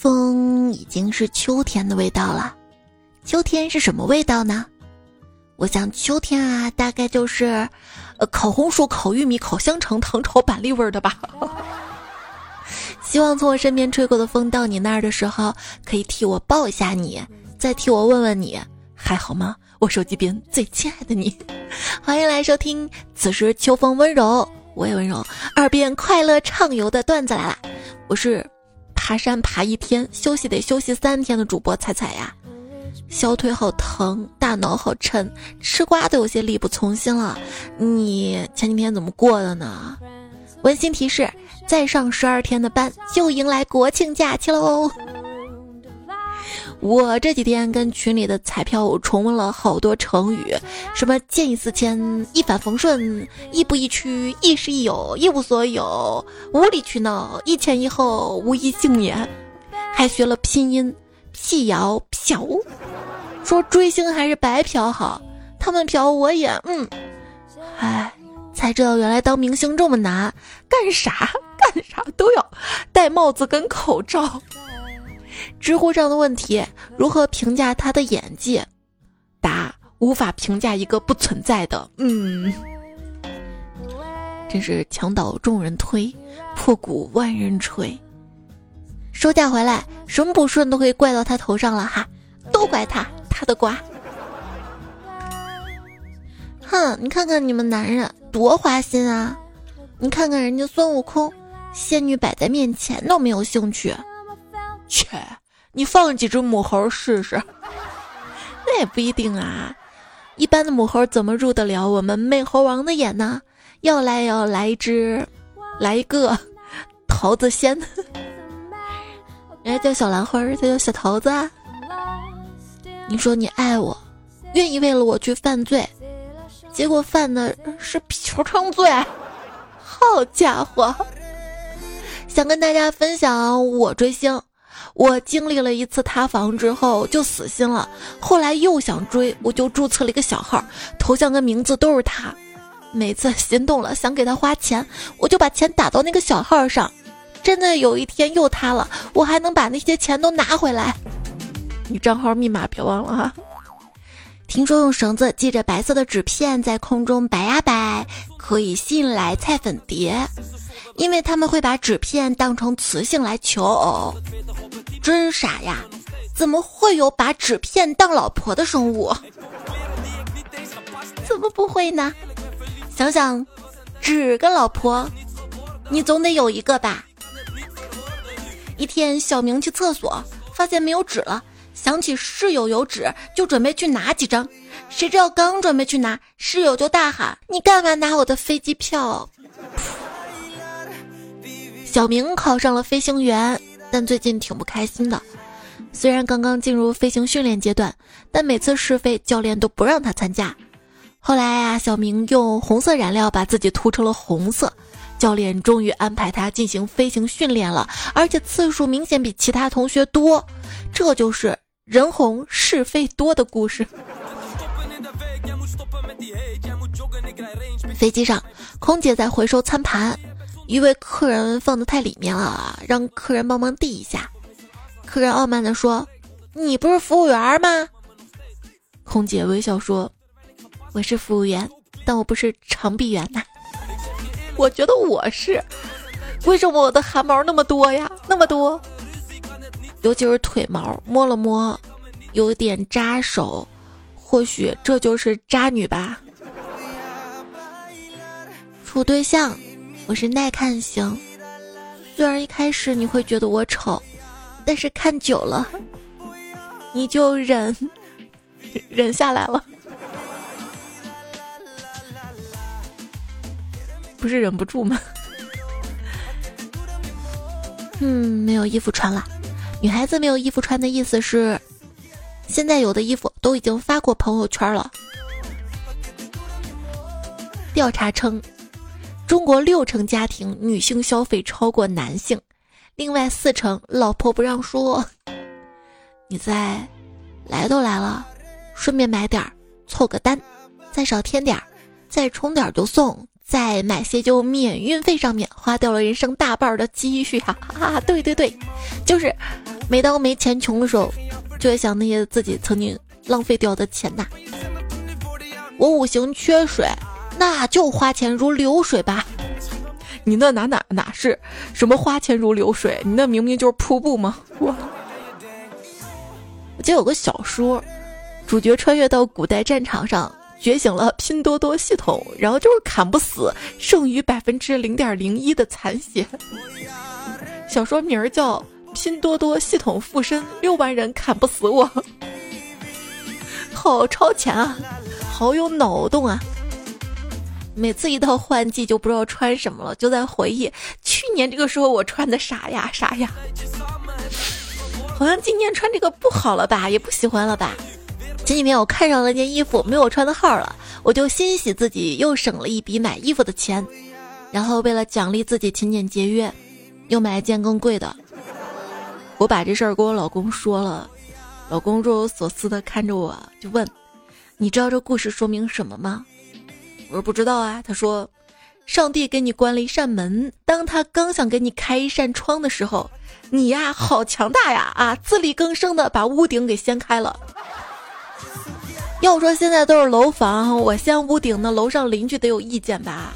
风已经是秋天的味道了，秋天是什么味道呢？我想秋天啊，大概就是，呃，烤红薯、烤玉米、烤香肠、糖炒板栗味儿的吧。希望从我身边吹过的风到你那儿的时候，可以替我抱一下你，再替我问问你还好吗？我手机边最亲爱的你，欢迎来收听。此时秋风温柔，我也温柔，耳边快乐畅游的段子来了。我是。爬山爬一天，休息得休息三天的主播踩踩呀，小腿好疼，大脑好沉，吃瓜都有些力不从心了。你前几天怎么过的呢？温馨提示：再上十二天的班，就迎来国庆假期喽。我这几天跟群里的彩票重温了好多成语，什么见异思迁、一帆风顺、亦步亦趋、亦师亦友、一无所有、无理取闹、一前一后、无一幸免，还学了拼音辟谣嫖，说追星还是白嫖好，他们嫖我也嗯，哎，才知道原来当明星这么难，干啥干啥都要戴帽子跟口罩。知乎上的问题：如何评价他的演技？答：无法评价一个不存在的。嗯，真是墙倒众人推，破鼓万人锤。收假回来，什么不顺都可以怪到他头上了哈，都怪他，他的瓜。哼，你看看你们男人多花心啊！你看看人家孙悟空，仙女摆在面前都没有兴趣。切，你放几只母猴试试？那也不一定啊。一般的母猴怎么入得了我们美猴王的眼呢？要来要来一只，来一个桃子仙。人家叫小兰花，他叫小桃子。你说你爱我，愿意为了我去犯罪，结果犯的是嫖娼罪。好家伙！想跟大家分享我追星。我经历了一次塌房之后就死心了，后来又想追，我就注册了一个小号，头像跟名字都是他。每次心动了想给他花钱，我就把钱打到那个小号上，真的有一天又塌了，我还能把那些钱都拿回来。你账号密码别忘了哈。听说用绳子系着白色的纸片在空中摆呀摆，可以吸引来菜粉蝶。因为他们会把纸片当成雌性来求偶，真傻呀！怎么会有把纸片当老婆的生物？怎么不会呢？想想，纸跟老婆，你总得有一个吧？一天，小明去厕所，发现没有纸了，想起室友有纸，就准备去拿几张。谁知道刚准备去拿，室友就大喊：“你干嘛拿我的飞机票？”小明考上了飞行员，但最近挺不开心的。虽然刚刚进入飞行训练阶段，但每次试飞教练都不让他参加。后来呀，小明用红色染料把自己涂成了红色，教练终于安排他进行飞行训练了，而且次数明显比其他同学多。这就是人红是非多的故事。飞机上，空姐在回收餐盘。一位客人放的太里面了，让客人帮忙递一下。客人傲慢地说：“你不是服务员吗？”空姐微笑说：“我是服务员，但我不是长臂猿呐。”我觉得我是，为什么我的汗毛那么多呀？那么多，尤其是腿毛，摸了摸，有点扎手，或许这就是渣女吧。处对象。我是耐看型，虽然一开始你会觉得我丑，但是看久了，你就忍忍下来了，不是忍不住吗？嗯，没有衣服穿了。女孩子没有衣服穿的意思是，现在有的衣服都已经发过朋友圈了。调查称。中国六成家庭女性消费超过男性，另外四成老婆不让说。你再来都来了，顺便买点儿，凑个单，再少添点儿，再充点儿就送，再买些就免运费，上面花掉了人生大半的积蓄 哈哈！对对对，就是每当没钱穷的时候，就会想那些自己曾经浪费掉的钱呐。我五行缺水，那就花钱如流水吧。你那哪哪哪是什么花钱如流水？你那明明就是瀑布吗？我我记得有个小说，主角穿越到古代战场上，觉醒了拼多多系统，然后就是砍不死剩余百分之零点零一的残血。小说名儿叫《拼多多系统附身，六万人砍不死我》，好超前啊，好有脑洞啊！每次一到换季就不知道穿什么了，就在回忆去年这个时候我穿的啥呀啥呀，好像今年穿这个不好了吧，也不喜欢了吧。前几天我看上了件衣服，没有我穿的号了，我就欣喜自己又省了一笔买衣服的钱，然后为了奖励自己勤俭节约，又买一件更贵的。我把这事儿跟我老公说了，老公若有所思的看着我，就问：“你知道这故事说明什么吗？”我说不知道啊。他说：“上帝给你关了一扇门，当他刚想给你开一扇窗的时候，你呀好强大呀啊，自力更生的把屋顶给掀开了。要说现在都是楼房，我掀屋顶，那楼上邻居得有意见吧？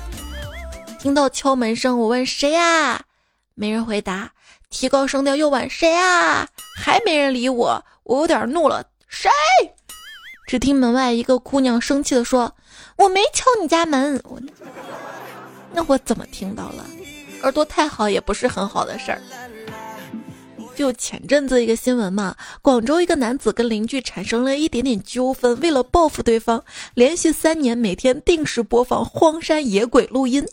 听到敲门声，我问谁呀？没人回答。提高声调又问谁啊？还没人理我，我有点怒了。谁？只听门外一个姑娘生气的说。我没敲你家门，我那我怎么听到了？耳朵太好也不是很好的事儿。就前阵子一个新闻嘛，广州一个男子跟邻居产生了一点点纠纷，为了报复对方，连续三年每天定时播放荒山野鬼录音。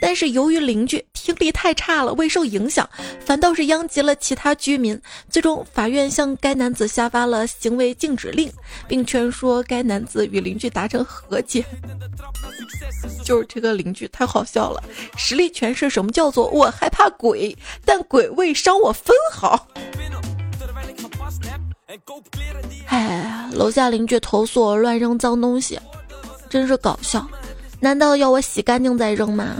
但是由于邻居听力太差了，未受影响，反倒是殃及了其他居民。最终，法院向该男子下发了行为禁止令，并劝说该男子与邻居达成和解。就是这个邻居太好笑了，实力诠释什么叫做我害怕鬼，但鬼未伤我分毫。哎，楼下邻居投诉我乱扔脏东西，真是搞笑。难道要我洗干净再扔吗？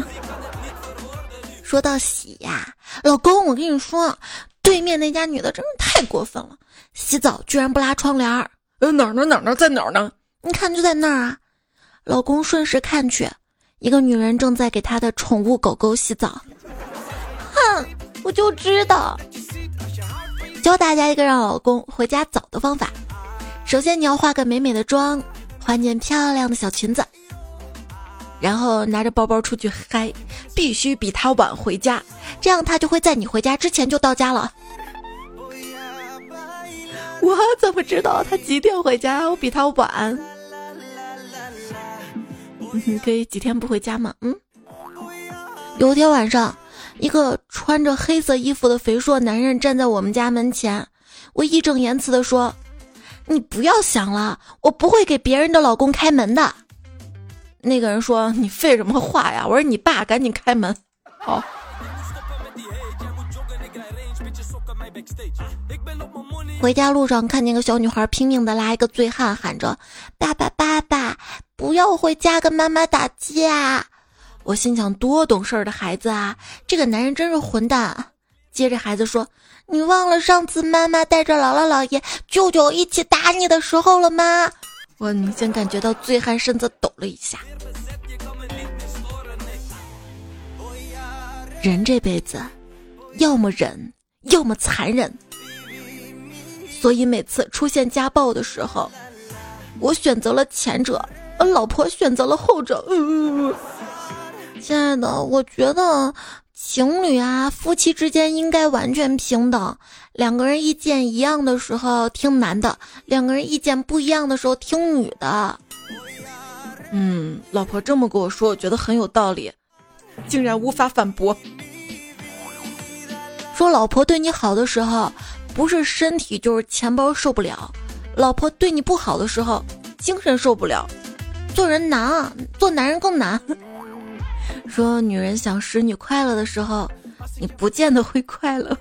说到洗呀，老公，我跟你说，对面那家女的真是太过分了，洗澡居然不拉窗帘儿。呃，哪儿呢？哪儿呢？在哪儿呢？你看，就在那儿啊。老公顺势看去，一个女人正在给她的宠物狗狗洗澡。哼，我就知道。教大家一个让老公回家早的方法：首先你要化个美美的妆，换件漂亮的小裙子，然后拿着包包出去嗨，必须比他晚回家，这样他就会在你回家之前就到家了。我怎么知道他几点回家？我比他晚。你 可以几天不回家吗？嗯，有天晚上，一个穿着黑色衣服的肥硕男人站在我们家门前，我义正言辞的说：“你不要想了，我不会给别人的老公开门的。”那个人说：“你废什么话呀？”我说：“你爸，赶紧开门。”好。回家路上看见个小女孩拼命的拉一个醉汉，喊着：“爸爸，爸爸，不要回家跟妈妈打架！”我心想：多懂事儿的孩子啊！这个男人真是混蛋。接着孩子说：“你忘了上次妈妈带着姥姥姥爷、舅舅一起打你的时候了吗？”我明显感觉到醉汉身子抖了一下。人这辈子，要么忍，要么残忍。所以每次出现家暴的时候，我选择了前者，而老婆选择了后者。亲爱的，我觉得情侣啊，夫妻之间应该完全平等。两个人意见一样的时候听男的，两个人意见不一样的时候听女的。嗯，老婆这么跟我说，我觉得很有道理，竟然无法反驳。说老婆对你好的时候。不是身体就是钱包受不了，老婆对你不好的时候，精神受不了。做人难啊，做男人更难。说女人想使你快乐的时候，你不见得会快乐。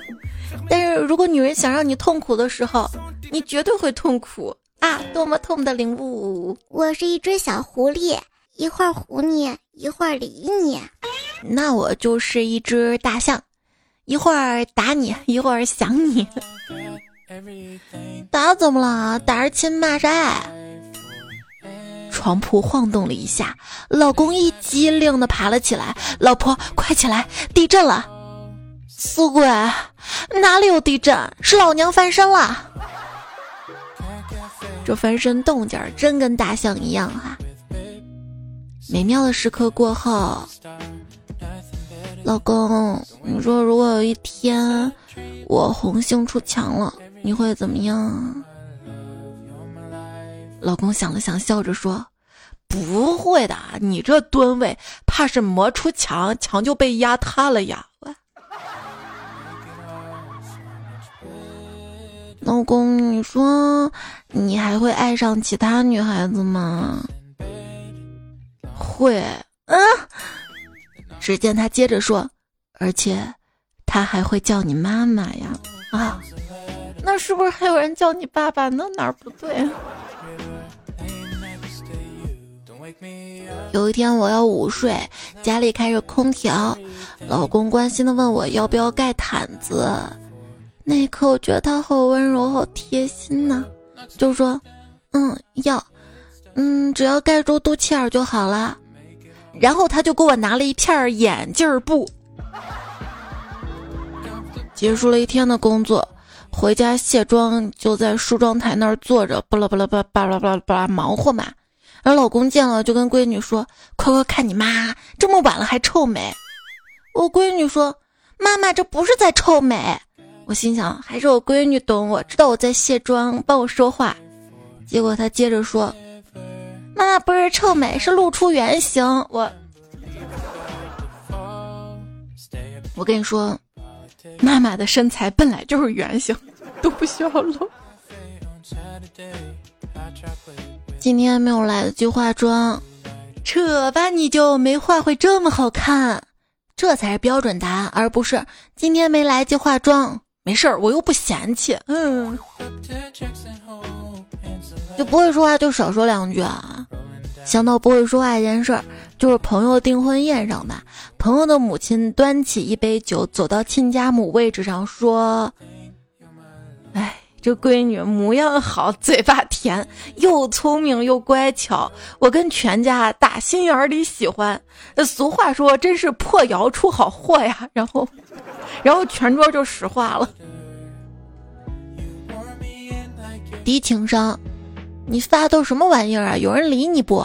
但是如果女人想让你痛苦的时候，你绝对会痛苦啊！多么痛的领悟！我是一只小狐狸，一会儿唬你，一会儿理你。那我就是一只大象。一会儿打你，一会儿想你。打怎么了？打是亲，骂是爱。床铺晃动了一下，老公一激灵的爬了起来。老婆，快起来，地震了！死鬼，哪里有地震？是老娘翻身了。这翻身动静真跟大象一样哈。美妙的时刻过后，老公，你说如果有一天我红杏出墙了，你会怎么样？老公想了想，笑着说：“不会的，你这吨位，怕是磨出墙，墙就被压塌了呀。”老公，你说你还会爱上其他女孩子吗？会，嗯。只见他接着说，而且他还会叫你妈妈呀！啊，那是不是还有人叫你爸爸呢？哪儿不对？有一天我要午睡，家里开着空调，老公关心的问我要不要盖毯子。那一刻，我觉得他好温柔，好贴心呐，就说：“嗯，要，嗯，只要盖住肚脐眼就好了。”然后他就给我拿了一片眼镜布。结束了一天的工作，回家卸妆，就在梳妆台那儿坐着，巴拉巴拉巴拉巴拉巴拉巴拉忙活嘛。然后老公见了，就跟闺女说：“快快看你妈，这么晚了还臭美。”我闺女说：“妈妈，这不是在臭美。”我心想，还是我闺女懂我，知道我在卸妆，帮我说话。结果她接着说：“妈妈不是臭美，是露出原形。”我，我跟你说，妈妈的身材本来就是圆形，都不需要露。今天没有来得及化妆，扯吧，你就没画会这么好看，这才是标准答案，而不是今天没来及化妆。没事儿，我又不嫌弃，嗯，就不会说话就少说两句啊。想到不会说话这件事儿，就是朋友订婚宴上吧，朋友的母亲端起一杯酒，走到亲家母位置上说：“哎。”这闺女模样好，嘴巴甜，又聪明又乖巧，我跟全家打心眼里喜欢。俗话说，真是破窑出好货呀。然后，然后全桌就石化了。低情商，你发都什么玩意儿啊？有人理你不？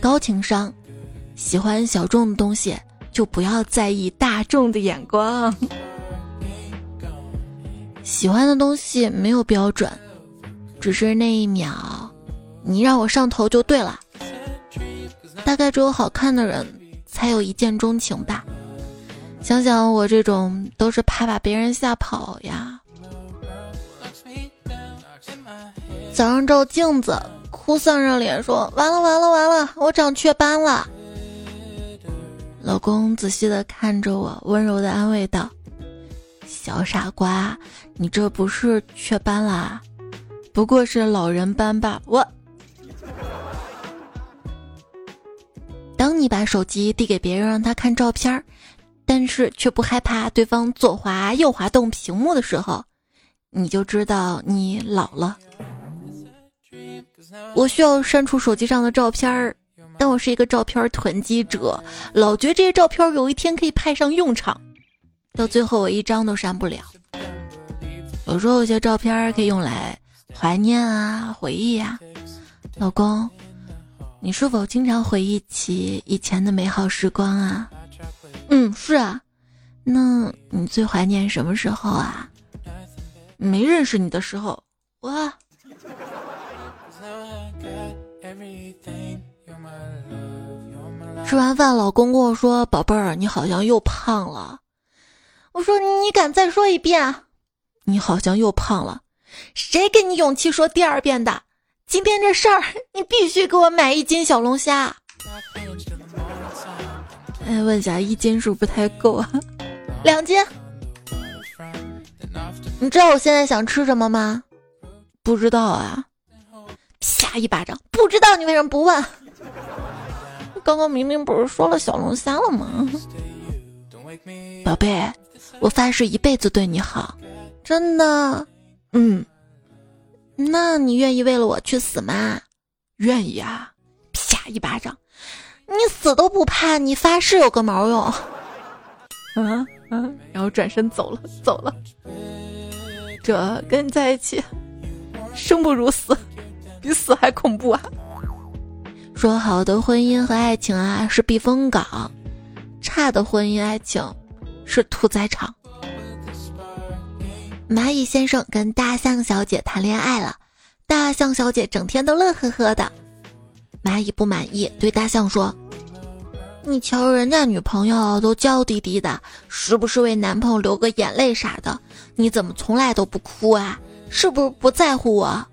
高情商，喜欢小众的东西，就不要在意大众的眼光。喜欢的东西没有标准，只是那一秒，你让我上头就对了。大概只有好看的人才有一见钟情吧。想想我这种，都是怕把别人吓跑呀。早上照镜子，哭丧着脸说：“完了完了完了，我长雀斑了。”老公仔细的看着我，温柔的安慰道。小傻瓜，你这不是雀斑啦，不过是老人斑吧？我，当你把手机递给别人让他看照片，但是却不害怕对方左滑右滑动屏幕的时候，你就知道你老了。我需要删除手机上的照片，但我是一个照片囤积者，老觉得这些照片有一天可以派上用场。到最后我一张都删不了。有时候有些照片可以用来怀念啊、回忆啊。老公，你是否经常回忆起以前的美好时光啊？嗯，是啊。那你最怀念什么时候啊？没认识你的时候。哇。吃完饭，老公跟我说：“宝贝儿，你好像又胖了。”我说你敢再说一遍？你好像又胖了，谁给你勇气说第二遍的？今天这事儿，你必须给我买一斤小龙虾。哎，问一下一斤是不是不太够啊？两斤。你知道我现在想吃什么吗？不知道啊。啪一巴掌，不知道你为什么不问？刚刚明明不是说了小龙虾了吗？宝贝。我发誓一辈子对你好，真的。嗯，那你愿意为了我去死吗？愿意啊！啪一巴掌，你死都不怕，你发誓有个毛用？嗯嗯，然后转身走了，走了。这跟你在一起，生不如死，比死还恐怖啊！说好的婚姻和爱情啊是避风港，差的婚姻爱情是屠宰场。蚂蚁先生跟大象小姐谈恋爱了，大象小姐整天都乐呵呵的。蚂蚁不满意，对大象说：“你瞧人家女朋友都娇滴滴的，时不时为男朋友流个眼泪啥的，你怎么从来都不哭啊？是不是不在乎我？”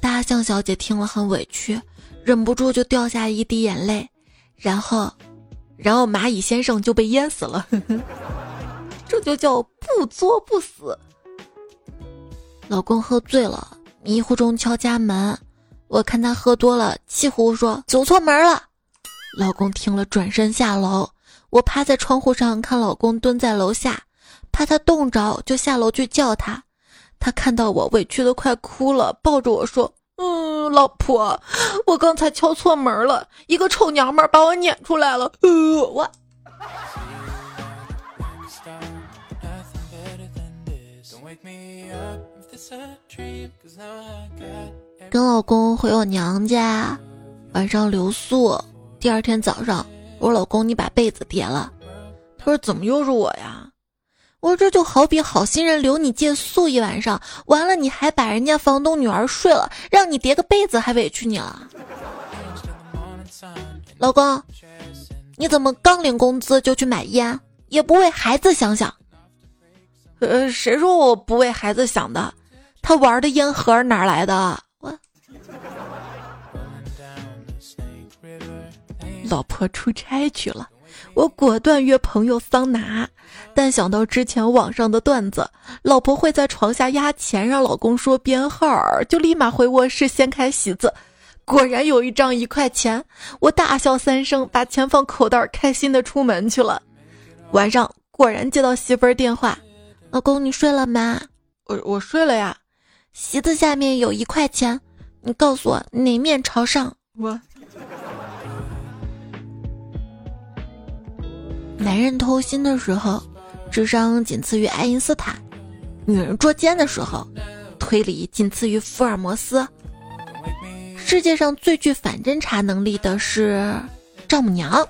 大象小姐听了很委屈，忍不住就掉下一滴眼泪，然后，然后蚂蚁先生就被淹死了。这就叫不作不死。老公喝醉了，迷糊中敲家门，我看他喝多了，气呼呼说走错门了。老公听了，转身下楼。我趴在窗户上看老公蹲在楼下，怕他冻着，就下楼去叫他。他看到我，委屈的快哭了，抱着我说：“嗯，老婆，我刚才敲错门了，一个臭娘们把我撵出来了。”呃，我。跟老公回我娘家，晚上留宿。第二天早上，我：“老公，你把被子叠了。”他说：“怎么又是我呀？”我：“这就好比好心人留你借宿一晚上，完了你还把人家房东女儿睡了，让你叠个被子还委屈你了。”老公，你怎么刚领工资就去买烟，也不为孩子想想？呃，谁说我不为孩子想的？他玩的烟盒哪来的？我老婆出差去了，我果断约朋友桑拿。但想到之前网上的段子，老婆会在床下压钱让老公说编号，就立马回卧室掀开席子，果然有一张一块钱。我大笑三声，把钱放口袋，开心的出门去了。晚上果然接到媳妇儿电话。老公，你睡了吗？我我睡了呀。席子下面有一块钱，你告诉我哪面朝上？我。男人偷心的时候，智商仅次于爱因斯坦；女人捉奸的时候，推理仅次于福尔摩斯。世界上最具反侦查能力的是丈母娘，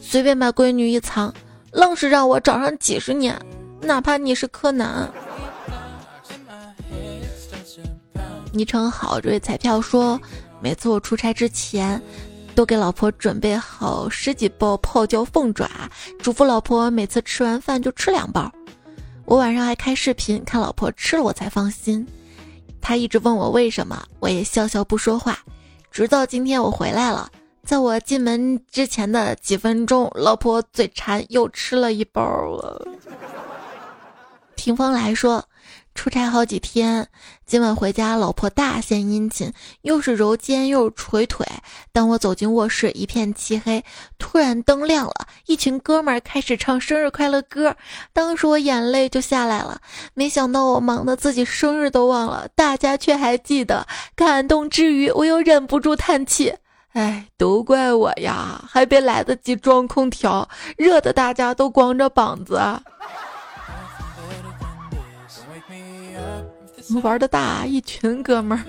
随便把闺女一藏。愣是让我找上几十年，哪怕你是柯南。昵称好，这位彩票说，每次我出差之前，都给老婆准备好十几包泡椒凤爪，嘱咐老婆每次吃完饭就吃两包。我晚上还开视频看老婆吃了，我才放心。他一直问我为什么，我也笑笑不说话，直到今天我回来了。在我进门之前的几分钟，老婆嘴馋又吃了一包了。听风来说，出差好几天，今晚回家，老婆大献殷勤，又是揉肩又是捶腿。当我走进卧室，一片漆黑，突然灯亮了，一群哥们儿开始唱生日快乐歌，当时我眼泪就下来了。没想到我忙得自己生日都忘了，大家却还记得。感动之余，我又忍不住叹气。哎，都怪我呀，还别来得及装空调，热的大家都光着膀子。玩的大，一群哥们儿。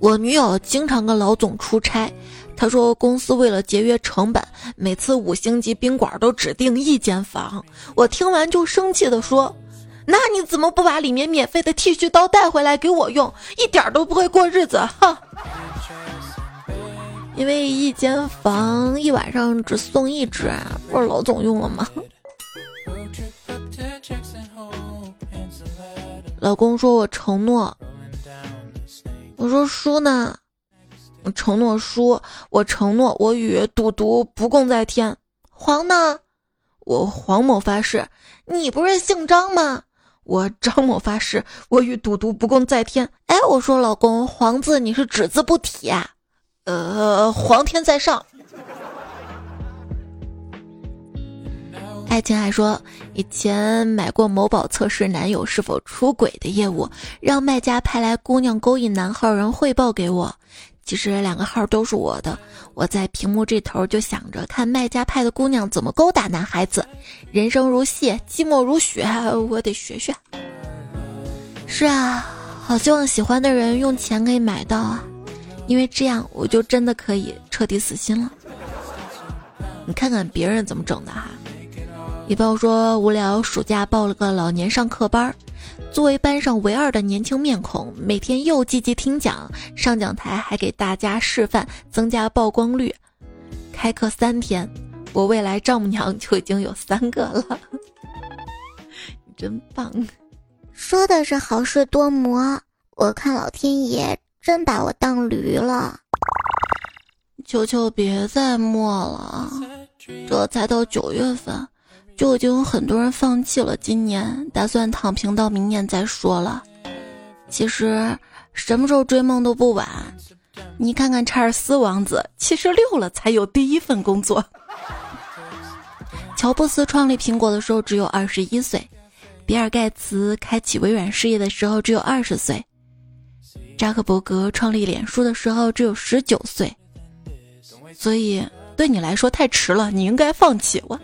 我女友经常跟老总出差，她说公司为了节约成本，每次五星级宾馆都只订一间房。我听完就生气的说。那你怎么不把里面免费的剃须刀带回来给我用？一点都不会过日子，哈！因为一间房一晚上只送一只，不是老总用了吗？老公说我承诺，我说叔呢？我承诺叔，我承诺我与赌毒不共戴天。黄呢？我黄某发誓，你不是姓张吗？我张某发誓，我与赌毒不共戴天。哎，我说老公，黄字你是只字不提啊？呃，皇天在上。爱情还说，以前买过某宝测试男友是否出轨的业务，让卖家派来姑娘勾引男号人汇报给我。其实两个号都是我的，我在屏幕这头就想着看卖家派的姑娘怎么勾搭男孩子。人生如戏，寂寞如雪，我得学学。是啊，好希望喜欢的人用钱可以买到啊，因为这样我就真的可以彻底死心了。你看看别人怎么整的哈。一朋友说无聊，暑假报了个老年上课班儿，作为班上唯二的年轻面孔，每天又积极听讲，上讲台还给大家示范，增加曝光率。开课三天，我未来丈母娘就已经有三个了，你真棒！说的是好事多磨，我看老天爷真把我当驴了。求求别再磨了，这才到九月份。就已经有很多人放弃了，今年打算躺平到明年再说了。其实什么时候追梦都不晚。你看看查尔斯王子，七十六了才有第一份工作。乔布斯创立苹果的时候只有二十一岁，比尔盖茨开启微软事业的时候只有二十岁，扎克伯格创立脸书的时候只有十九岁。所以对你来说太迟了，你应该放弃我。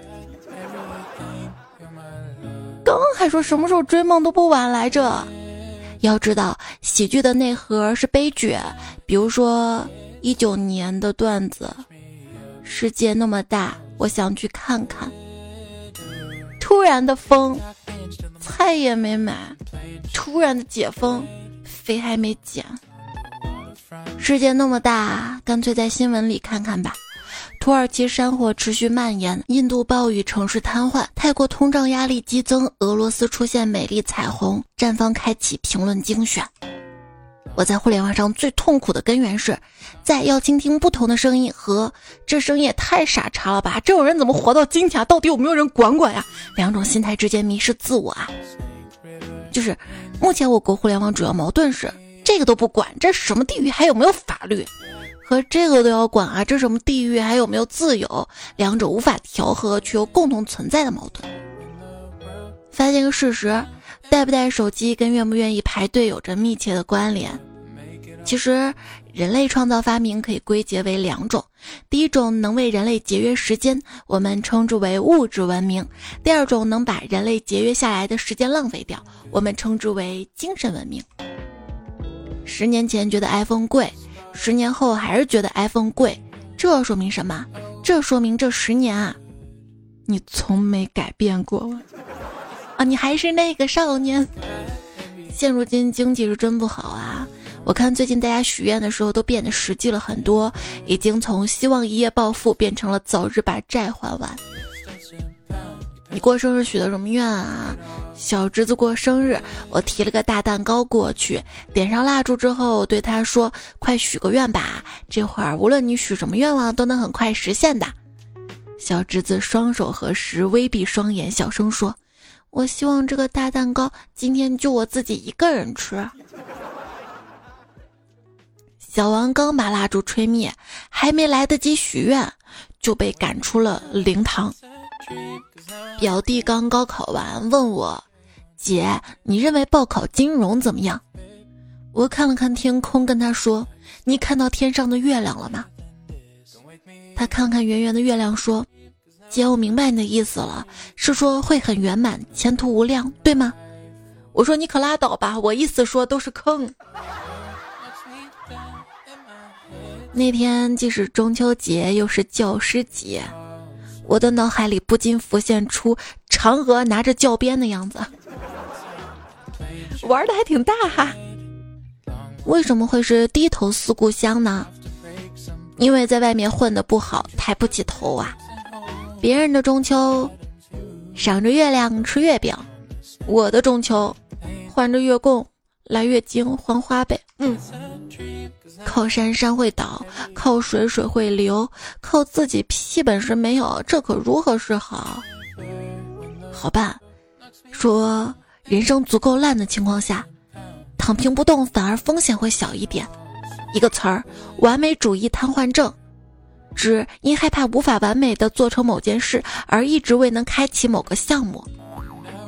还说什么时候追梦都不晚来着，要知道喜剧的内核是悲剧，比如说一九年的段子，世界那么大，我想去看看。突然的风，菜也没买，突然的解封，肥还没减。世界那么大，干脆在新闻里看看吧。土耳其山火持续蔓延，印度暴雨，城市瘫痪，泰国通胀压力激增，俄罗斯出现美丽彩虹。站方开启评论精选。我在互联网上最痛苦的根源是，在要倾听不同的声音和这声音也太傻叉了吧？这种人怎么活到今天？到底有没有人管管呀？两种心态之间迷失自我啊！就是目前我国互联网主要矛盾是，这个都不管，这什么地域还有没有法律？和这个都要管啊！这什么地域还有没有自由？两者无法调和却又共同存在的矛盾。发现个事实：带不带手机跟愿不愿意排队有着密切的关联。其实，人类创造发明可以归结为两种：第一种能为人类节约时间，我们称之为物质文明；第二种能把人类节约下来的时间浪费掉，我们称之为精神文明。十年前觉得 iPhone 贵。十年后还是觉得 iPhone 贵，这说明什么？这说明这十年啊，你从没改变过啊，你还是那个少年。现如今经济是真不好啊，我看最近大家许愿的时候都变得实际了很多，已经从希望一夜暴富变成了早日把债还完。你过生日许的什么愿啊？小侄子过生日，我提了个大蛋糕过去，点上蜡烛之后，对他说：“快许个愿吧，这会儿无论你许什么愿望，都能很快实现的。”小侄子双手合十，微闭双眼，小声说：“我希望这个大蛋糕今天就我自己一个人吃。”小王刚把蜡烛吹灭，还没来得及许愿，就被赶出了灵堂。表弟刚高考完，问我：“姐，你认为报考金融怎么样？”我看了看天空，跟他说：“你看到天上的月亮了吗？”他看看圆圆的月亮，说：“姐，我明白你的意思了，是说会很圆满，前途无量，对吗？”我说：“你可拉倒吧，我意思说都是坑。”那天既是中秋节，又是教师节。我的脑海里不禁浮现出嫦娥拿着教鞭的样子，玩的还挺大哈。为什么会是低头思故乡呢？因为在外面混的不好，抬不起头啊。别人的中秋赏着月亮吃月饼，我的中秋换着月供来月经还花呗。嗯。靠山山会倒，靠水水会流，靠自己屁本事没有，这可如何是好？好办，说人生足够烂的情况下，躺平不动反而风险会小一点。一个词儿，完美主义瘫痪症。指因害怕无法完美的做成某件事而一直未能开启某个项目。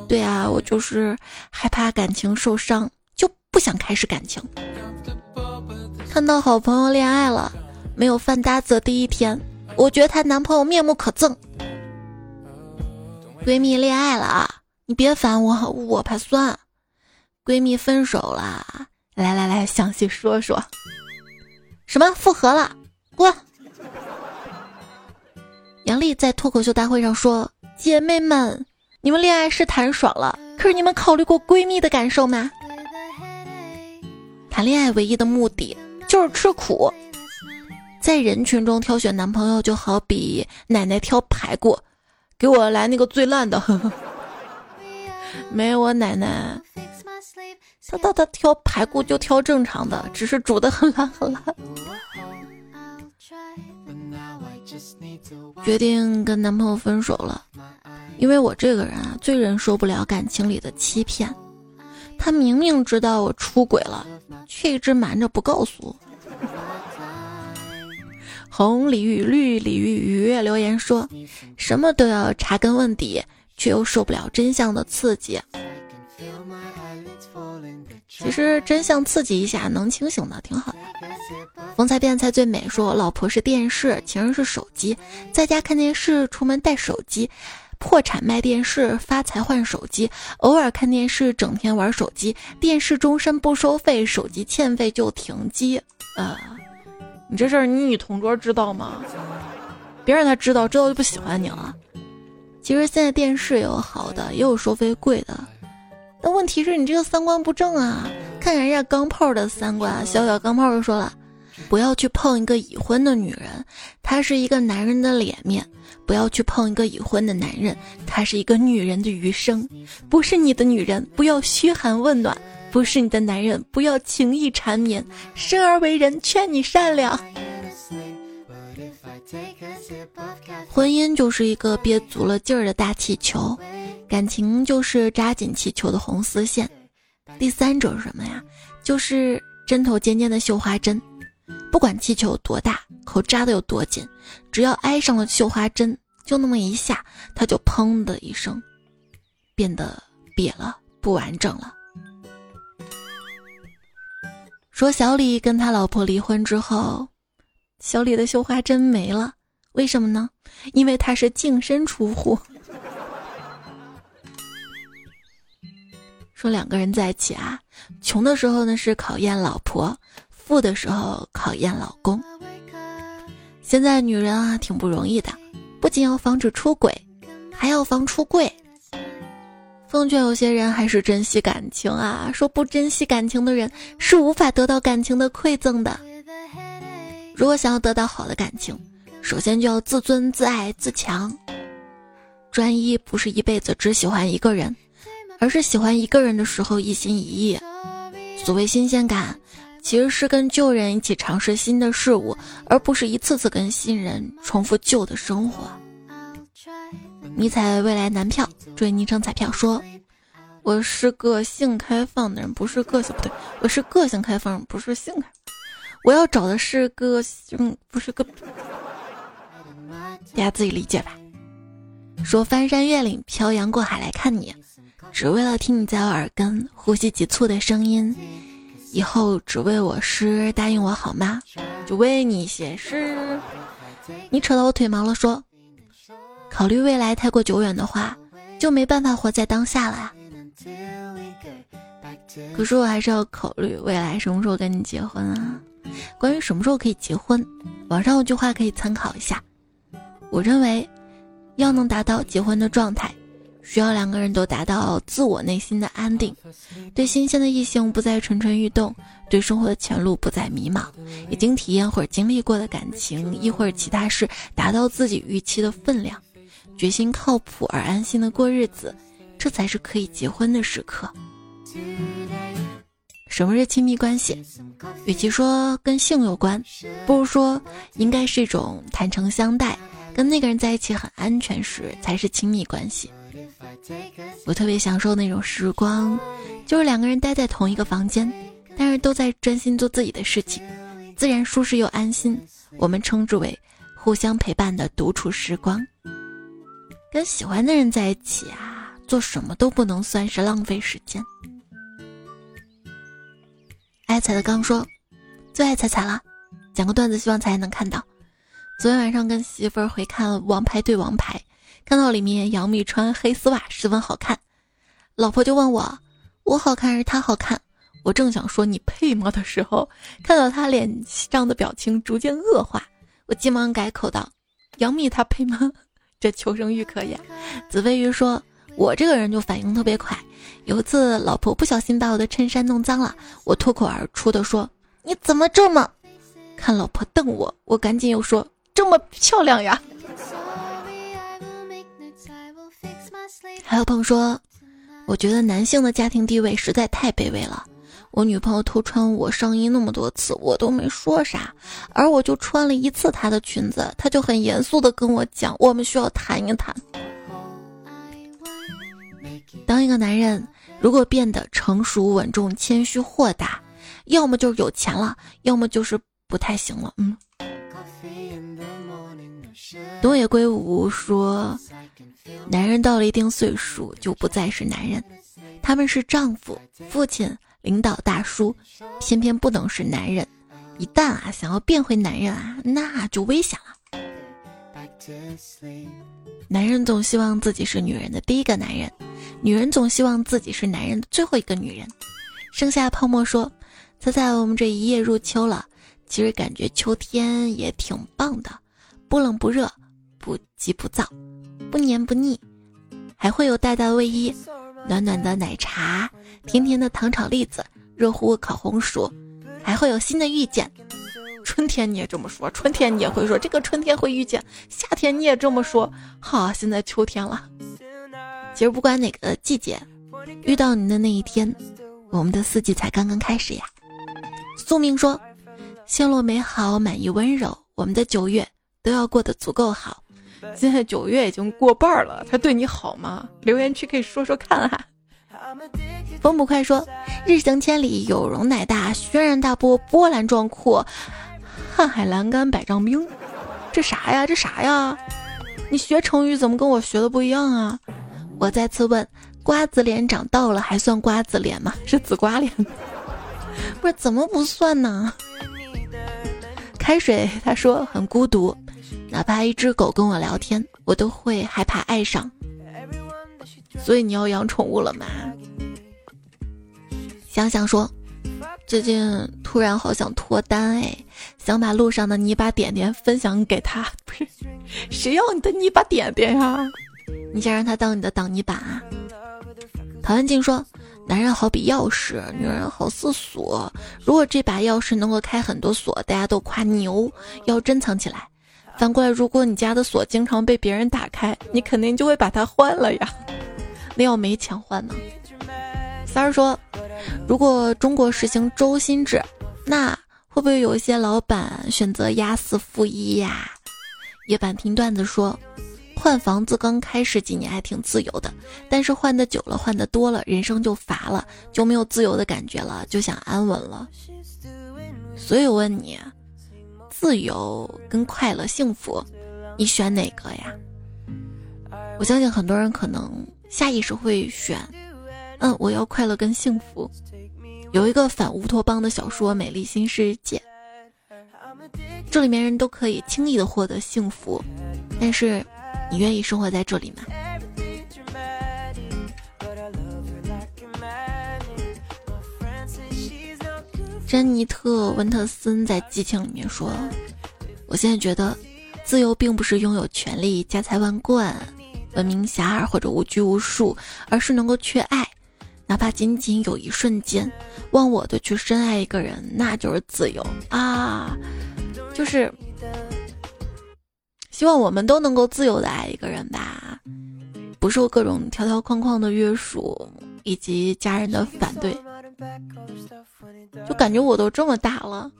对啊，我就是害怕感情受伤，就不想开始感情。看到好朋友恋爱了，没有饭搭子的第一天，我觉得她男朋友面目可憎。闺蜜恋爱了啊，你别烦我，我怕酸。闺蜜分手了，来来来，详细说说。什么复合了？滚！杨丽在脱口秀大会上说：“姐妹们，你们恋爱是谈爽了，可是你们考虑过闺蜜的感受吗？谈恋爱唯一的目的就是吃苦，在人群中挑选男朋友，就好比奶奶挑排骨，给我来那个最烂的。没有我奶奶，她她她挑排骨就挑正常的，只是煮的很烂很烂。”决定跟男朋友分手了，因为我这个人啊，最忍受不了感情里的欺骗。他明明知道我出轨了，却一直瞒着不告诉我。红鲤鱼绿鲤鱼鱼留言说，什么都要查根问底，却又受不了真相的刺激。其实真相刺激一下能清醒的，挺好的。风采变财最美，说老婆是电视，情人是手机，在家看电视，出门带手机，破产卖电视，发财换手机，偶尔看电视，整天玩手机，电视终身不收费，手机欠费就停机。呃，你这事儿你女同桌知道吗？别让她知道，知道就不喜欢你了。其实现在电视有好的，也有收费贵的。但问题是你这个三观不正啊！看人家钢炮的三观，小小钢炮就说了：“不要去碰一个已婚的女人，她是一个男人的脸面；不要去碰一个已婚的男人，他是一个女人的余生。不是你的女人，不要嘘寒问暖；不是你的男人，不要情意缠绵。生而为人，劝你善良。婚姻就是一个憋足了劲儿的大气球。”感情就是扎紧气球的红丝线，第三者是什么呀？就是针头尖尖的绣花针。不管气球有多大，口扎的有多紧，只要挨上了绣花针，就那么一下，它就砰的一声，变得瘪了，不完整了。说小李跟他老婆离婚之后，小李的绣花针没了，为什么呢？因为他是净身出户。说两个人在一起啊，穷的时候呢是考验老婆，富的时候考验老公。现在女人啊挺不容易的，不仅要防止出轨，还要防出柜。奉劝有些人还是珍惜感情啊，说不珍惜感情的人是无法得到感情的馈赠的。如果想要得到好的感情，首先就要自尊、自爱、自强。专一不是一辈子只喜欢一个人。而是喜欢一个人的时候一心一意。所谓新鲜感，其实是跟旧人一起尝试新的事物，而不是一次次跟新人重复旧的生活。迷彩未来男票追昵称彩票说：“我是个性开放的人，不是个性不对，我是个性开放，不是性开。我要找的是个性，不是个。大家自己理解吧。”说翻山越岭，漂洋过海来看你。只为了听你在我耳根呼吸急促的声音，以后只为我诗，答应我好吗？就为你写诗。你扯到我腿毛了，说，考虑未来太过久远的话，就没办法活在当下了呀。可是我还是要考虑未来什么时候跟你结婚啊？关于什么时候可以结婚，网上有句话可以参考一下。我认为，要能达到结婚的状态。需要两个人都达到自我内心的安定，对新鲜的异性不再蠢蠢欲动，对生活的前路不再迷茫，已经体验或者经历过的感情，亦或者其他事达到自己预期的分量，决心靠谱而安心的过日子，这才是可以结婚的时刻。什么是亲密关系？与其说跟性有关，不如说应该是一种坦诚相待，跟那个人在一起很安全时才是亲密关系。我特别享受那种时光，就是两个人待在同一个房间，但是都在专心做自己的事情，自然舒适又安心。我们称之为互相陪伴的独处时光。跟喜欢的人在一起啊，做什么都不能算是浪费时间。爱彩的刚说，最爱彩彩了，讲个段子，希望彩彩能看到。昨天晚上跟媳妇儿回看《王牌对王牌》，看到里面杨幂穿黑丝袜十分好看，老婆就问我，我好看还是她好看？我正想说你配吗的时候，看到她脸上的表情逐渐恶化，我急忙改口道：“杨幂她配吗？”这求生欲可以。紫飞鱼说：“我这个人就反应特别快。有一次，老婆不小心把我的衬衫弄脏了，我脱口而出的说：‘你怎么这么……’看老婆瞪我，我赶紧又说：‘这么漂亮呀。’还有朋友说，我觉得男性的家庭地位实在太卑微了。”我女朋友偷穿我上衣那么多次，我都没说啥，而我就穿了一次她的裙子，她就很严肃的跟我讲，我们需要谈一谈。当一个男人如果变得成熟、稳重、谦虚、豁达，要么就是有钱了，要么就是不太行了。嗯。东野圭吾说，男人到了一定岁数就不再是男人，他们是丈夫、父亲。领导大叔，偏偏不能是男人。一旦啊想要变回男人啊，那就危险了。男人总希望自己是女人的第一个男人，女人总希望自己是男人的最后一个女人。剩下泡沫说：“猜猜我们这一夜入秋了，其实感觉秋天也挺棒的，不冷不热，不急不躁，不黏不腻，还会有大大的卫衣。”暖暖的奶茶，甜甜的糖炒栗子，热乎乎烤红薯，还会有新的遇见。春天你也这么说，春天你也会说这个春天会遇见，夏天你也这么说。好，现在秋天了。其实不管哪个季节，遇到你的那一天，我们的四季才刚刚开始呀。宿命说，陷落美好，满意温柔，我们的九月都要过得足够好。现在九月已经过半了，他对你好吗？留言区可以说说看哈。风不快说：“日行千里，有容乃大；轩然大波，波澜壮阔；瀚海阑干，百丈冰。”这啥呀？这啥呀？你学成语怎么跟我学的不一样啊？我再次问：瓜子脸长到了还算瓜子脸吗？是紫瓜脸？不是怎么不算呢？开水他说很孤独。哪怕一只狗跟我聊天，我都会害怕爱上。所以你要养宠物了吗？想想说，最近突然好想脱单哎，想把路上的泥巴点点分享给他。不是，谁要你的泥巴点点呀？你想让他当你的挡泥板啊？陶文静说，男人好比钥匙，女人好似锁。如果这把钥匙能够开很多锁，大家都夸牛，要珍藏起来。反过来，如果你家的锁经常被别人打开，你肯定就会把它换了呀。那要没钱换呢？三儿说，如果中国实行周薪制，那会不会有一些老板选择压死负一呀？夜板听段子说，换房子刚开始几年还挺自由的，但是换的久了，换的多了，人生就乏了，就没有自由的感觉了，就想安稳了。所以我问你。自由跟快乐、幸福，你选哪个呀？我相信很多人可能下意识会选，嗯，我要快乐跟幸福。有一个反乌托邦的小说《美丽新世界》，这里面人都可以轻易的获得幸福，但是你愿意生活在这里吗？詹妮特·温特森在《激情》里面说：“我现在觉得，自由并不是拥有权力、家财万贯、闻名遐迩或者无拘无束，而是能够去爱，哪怕仅仅有一瞬间，忘我的去深爱一个人，那就是自由啊！就是希望我们都能够自由的爱一个人吧，不受各种条条框框的约束以及家人的反对。”就感觉我都这么大了，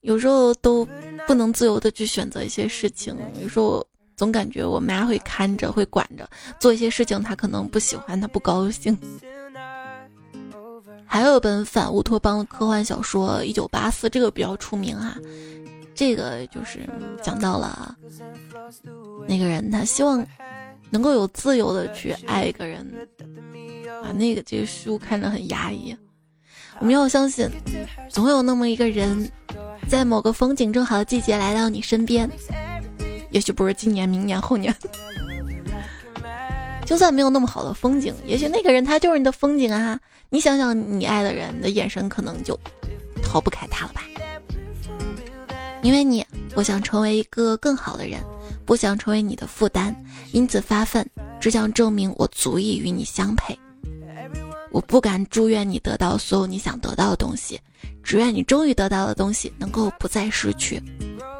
有时候都不能自由的去选择一些事情。有时候总感觉我妈会看着，会管着，做一些事情她可能不喜欢，她不高兴。还有一本反乌托邦的科幻小说《一九八四》，这个比较出名啊。这个就是讲到了那个人，他希望能够有自由的去爱一个人啊。那个这个书看着很压抑。我们要相信，总有那么一个人，在某个风景正好的季节来到你身边。也许不是今年、明年、后年。就算没有那么好的风景，也许那个人他就是你的风景啊！你想想，你爱的人你的眼神，可能就逃不开他了吧？因为你，我想成为一个更好的人，不想成为你的负担，因此发奋，只想证明我足以与你相配。我不敢祝愿你得到所有你想得到的东西，只愿你终于得到的东西能够不再失去。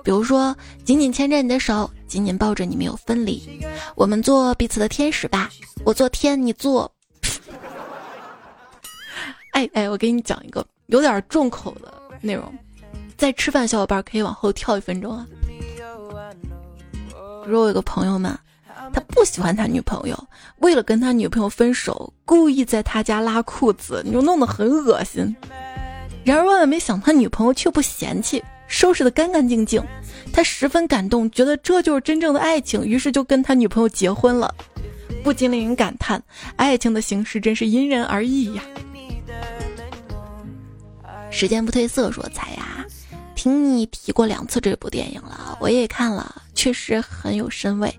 比如说，紧紧牵着你的手，紧紧抱着你，没有分离。我们做彼此的天使吧，我做天，你做。哎哎，我给你讲一个有点重口的内容，在吃饭，小伙伴可以往后跳一分钟啊。比如我有个朋友们，他不喜欢他女朋友，为了跟他女朋友分手，故意在他家拉裤子，你就弄得很恶心。然而万万没想，他女朋友却不嫌弃。收拾的干干净净，他十分感动，觉得这就是真正的爱情，于是就跟他女朋友结婚了。不禁令人感叹，爱情的形式真是因人而异呀。时间不褪色，说彩呀，听你提过两次这部电影了，我也看了，确实很有深味，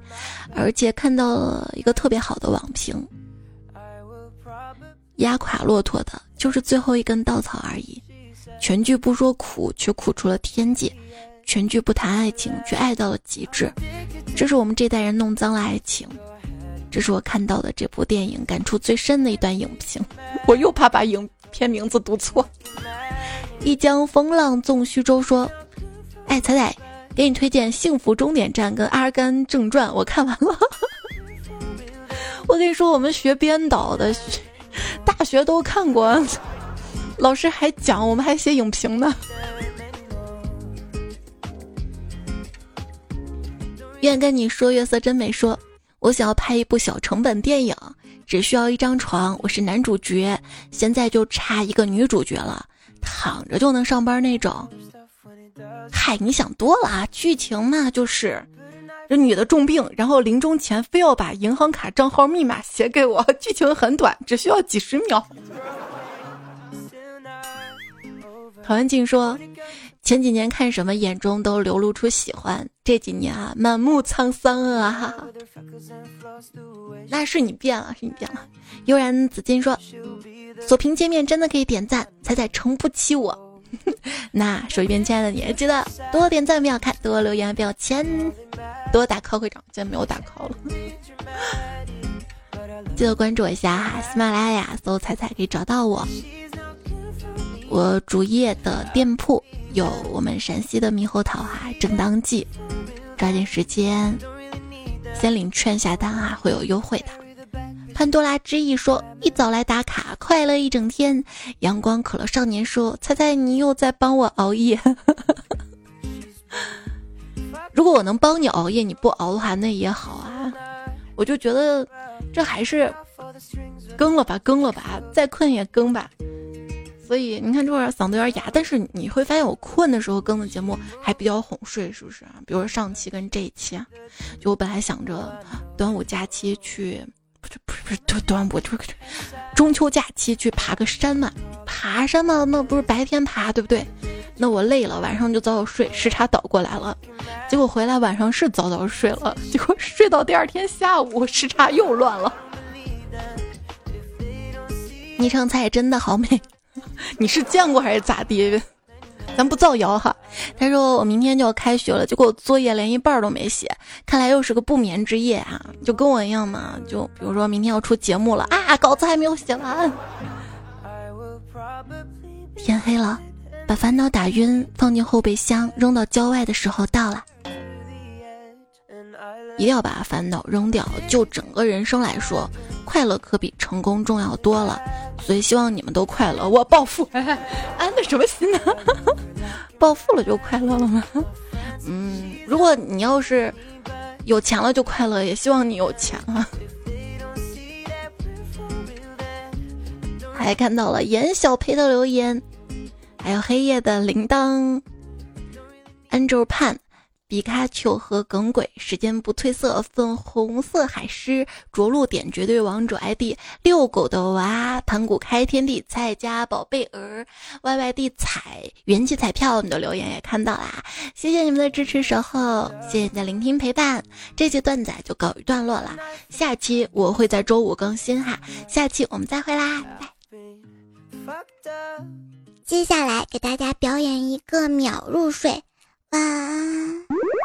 而且看到了一个特别好的网评，压垮骆驼的就是最后一根稻草而已。全剧不说苦，却苦出了天际；全剧不谈爱情，却爱到了极致。这是我们这代人弄脏了爱情。这是我看到的这部电影感触最深的一段影评。我又怕把影片名字读错。一江风浪纵虚舟说：“哎，彩彩，给你推荐《幸福终点站》跟《阿甘正传》，我看完了。我跟你说，我们学编导的，大学都看过。”老师还讲，我们还写影评呢。愿跟你说，月色真美。说，我想要拍一部小成本电影，只需要一张床，我是男主角，现在就差一个女主角了，躺着就能上班那种。嗨，你想多了啊！剧情嘛，就是这女的重病，然后临终前非要把银行卡账号密码写给我，剧情很短，只需要几十秒。陶文静说：“前几年看什么，眼中都流露出喜欢。这几年啊，满目沧桑啊！那是你变了，是你变了。”悠然紫金说：“锁屏界面真的可以点赞，彩彩撑不起我。那手机边，亲爱的你，记得多点赞，不要看，多留言，不要签，多打 call 会长。现在没有打 call 了，记得关注我一下哈，喜马拉雅搜彩彩可以找到我。”我主页的店铺有我们陕西的猕猴桃哈，正当季，抓紧时间先领券下单啊，会有优惠的。潘多拉之意说一早来打卡，快乐一整天。阳光可乐少年说，猜猜你又在帮我熬夜？如果我能帮你熬夜，你不熬的话，那也好啊。我就觉得这还是更了吧，更了吧，再困也更吧。所以你看这会儿嗓子有点哑，但是你会发现我困的时候更的节目还比较哄睡，是不是啊？比如说上期跟这一期啊，就我本来想着端午假期去，不是不是不是端端午，就是中秋假期去爬个山嘛，爬山嘛，那不是白天爬对不对？那我累了，晚上就早早睡，时差倒过来了，结果回来晚上是早早睡了，结果睡到第二天下午时差又乱了。昵称菜真的好美。你是见过还是咋地？咱不造谣哈。他说我明天就要开学了，结果作业连一半都没写，看来又是个不眠之夜啊！就跟我一样嘛。就比如说明天要出节目了啊，稿子还没有写完。天黑了，把烦恼打晕，放进后备箱，扔到郊外的时候到了。一定要把烦恼扔掉。就整个人生来说，快乐可比成功重要多了。所以希望你们都快乐。我暴富，安的什么心呢？暴富了就快乐了吗？嗯，如果你要是有钱了就快乐，也希望你有钱啊。还看到了严小培的留言，还有黑夜的铃铛。Angel Pan。比卡丘和耿鬼，时间不褪色，粉红色海狮，着陆点绝对王者 ID，遛狗的娃，盘古开天地，蔡家宝贝儿，YYD 彩元气彩票，你的留言也看到啦，谢谢你们的支持守候，谢谢你的聆听陪伴，这期段子就告一段落啦，下期我会在周五更新哈，下期我们再会啦，拜接下来给大家表演一个秒入睡，晚安。